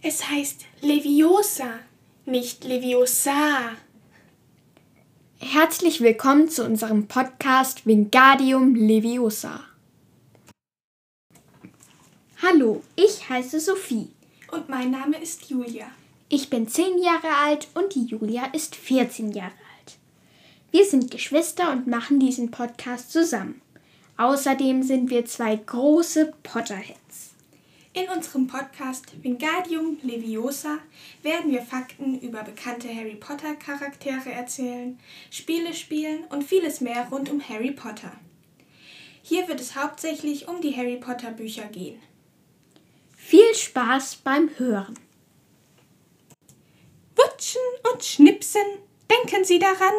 Es heißt Leviosa, nicht Leviosa. Herzlich willkommen zu unserem Podcast Wingardium Leviosa. Hallo, ich heiße Sophie. Und mein Name ist Julia. Ich bin zehn Jahre alt und die Julia ist 14 Jahre alt. Wir sind Geschwister und machen diesen Podcast zusammen. Außerdem sind wir zwei große Potterheads. In unserem Podcast Wingardium Leviosa werden wir Fakten über bekannte Harry Potter Charaktere erzählen, Spiele spielen und vieles mehr rund um Harry Potter. Hier wird es hauptsächlich um die Harry Potter Bücher gehen. Viel Spaß beim Hören. Wutschen und Schnipsen, denken Sie daran?